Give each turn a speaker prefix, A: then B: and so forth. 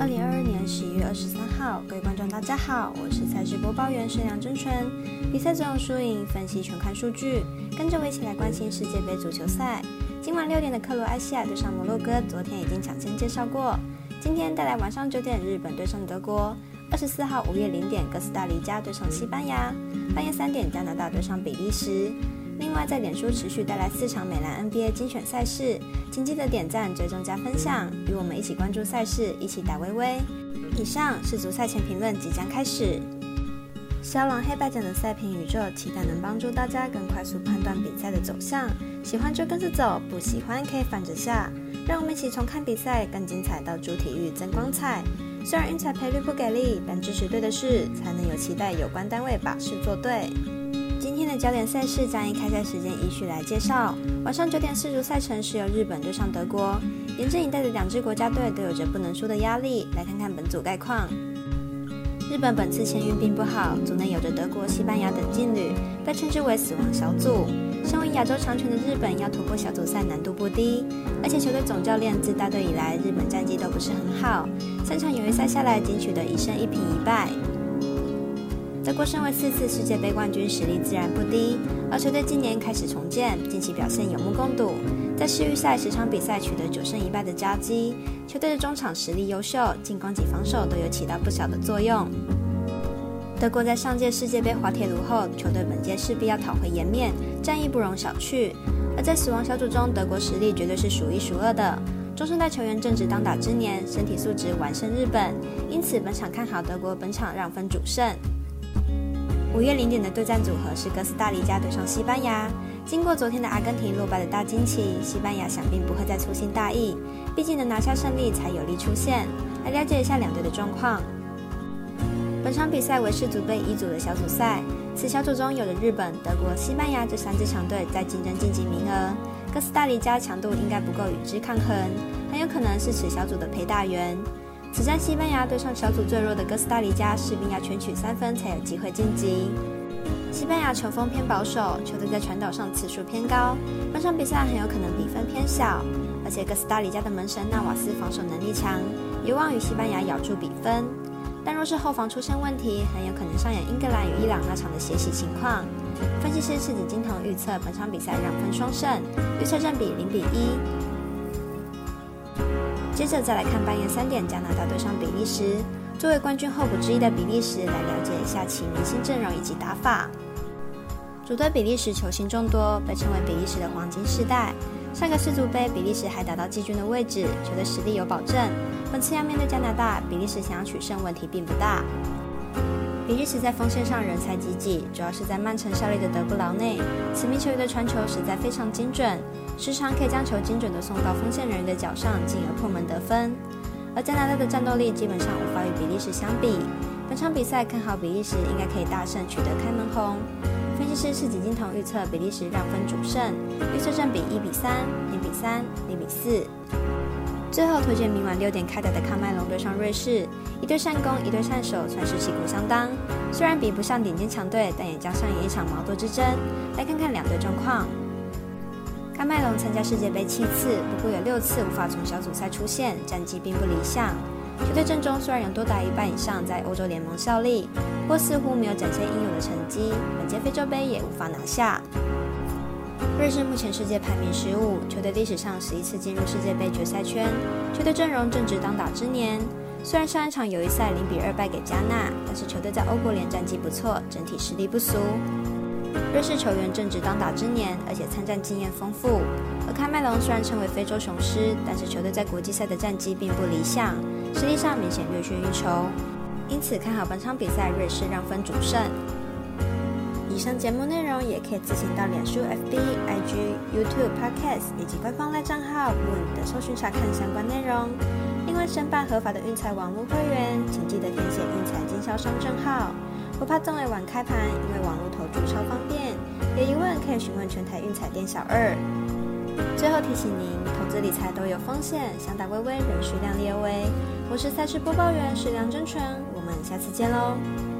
A: 二零二二年十一月二十三号，各位观众大家好，我是赛事播报员沈良真纯。比赛总有输赢，分析全看数据，跟着我一起来关心世界杯足球赛。今晚六点的克罗埃西亚对上摩洛哥，昨天已经抢先介绍过。今天带来晚上九点日本对上德国，二十四号午夜零点哥斯达黎加对上西班牙，半夜三点加拿大对上比利时。另外，在脸书持续带来四场美兰 NBA 精选赛事，请记得点赞、追踪、加分享，与我们一起关注赛事，一起打微微。以上是足赛前评论，即将开始。肖朗黑白奖的赛评宇宙，期待能帮助大家更快速判断比赛的走向。喜欢就跟着走，不喜欢可以反着下。让我们一起从看比赛，更精彩到主体育增光彩。虽然运彩赔率不给力，但支持对的事，才能有期待有关单位把事做对。今天的焦点赛事将以开赛时间依序来介绍。晚上九点四足赛程是由日本对上德国，严阵以待的两支国家队都有着不能输的压力。来看看本组概况。日本本次签运并不好，组内有着德国、西班牙等劲旅，被称之为死亡小组。身为亚洲强权的日本，要突破小组赛难度不低。而且球队总教练自大队以来，日本战绩都不是很好，三场友谊赛下来仅取得一胜一平一败。德国身为四次世界杯冠军，实力自然不低。而球队今年开始重建，近期表现有目共睹，在世预赛十场比赛取得九胜一败的佳绩。球队的中场实力优秀，进攻及防守都有起到不小的作用。德国在上届世界杯滑铁卢后，球队本届势必要讨回颜面，战役不容小觑。而在死亡小组中，德国实力绝对是数一数二的。中生代球员正值当打之年，身体素质完胜日本，因此本场看好德国本场让分主胜。五月零点的对战组合是哥斯达黎加对上西班牙。经过昨天的阿根廷落败的大惊奇，西班牙想必不会再粗心大意，毕竟能拿下胜利才有力出线。来了解一下两队的状况。本场比赛为世足杯一组的小组赛，此小组中有着日本、德国、西班牙这三支强队在竞争晋级名额。哥斯达黎加强度应该不够与之抗衡，很有可能是此小组的陪大员。此战西班牙对上小组最弱的哥斯达黎加，士兵要全取三分才有机会晋级。西班牙球风偏保守，球队在传导上次数偏高，本场比赛很有可能比分偏小。而且哥斯达黎加的门神纳瓦斯防守能力强，有望与西班牙咬住比分。但若是后防出现问题，很有可能上演英格兰与伊朗那场的血洗情况。分析师赤井金童预测本场比赛让分双胜，预测占比零比一。接着再来看半夜三点加拿大对上比利时，作为冠军候补之一的比利时，来了解一下其明星阵容以及打法。主队比利时球星众多，被称为比利时的黄金世代。上个世足杯，比利时还打到季军的位置，球队实力有保证。本次要面对加拿大，比利时想要取胜问题并不大。比利时在锋线上人才济济，主要是在曼城效力的德布劳内，此名球员的传球实在非常精准，时常可以将球精准的送到锋线人员的脚上，进而破门得分。而加拿大的战斗力基本上无法与比利时相比，本场比赛看好比利时应该可以大胜，取得开门红。分析师是几金童预测比利时让分主胜，预测正比一比三、零比三、零比四。最后推荐明晚六点开打的喀麦隆对上瑞士，一对善攻，一对善守，算是旗鼓相当。虽然比不上顶尖强队，但也将上演一场矛盾之争。来看看两队状况。喀麦隆参加世界杯七次，不过有六次无法从小组赛出线，战绩并不理想。球队阵中虽然有多达一半以上在欧洲联盟效力，不过似乎没有展现应有的成绩，本届非洲杯也无法拿下。瑞士目前世界排名十五，球队历史上十一次进入世界杯决赛圈，球队阵容正值当打之年。虽然上一场友谊赛零比二败给加纳，但是球队在欧国联战绩不错，整体实力不俗。瑞士球员正值当打之年，而且参战经验丰富。而喀麦隆虽然称为非洲雄狮，但是球队在国际赛的战绩并不理想，实力上明显略逊一筹。因此看好本场比赛瑞士让分主胜。以上节目内容也可以自行到脸书、FB、IG、YouTube、Podcast 以及官方赖账号 Moon 的搜寻查看相关内容。另外，申办合法的运彩网络会员，请记得填写运彩经销商证号。不怕中尾晚开盘，因为网络投注超方便。有疑问可以询问全台运彩店小二。最后提醒您，投资理财都有风险，想打微微，仍需量力而为。我是赛事播报员石梁真纯，我们下次见喽。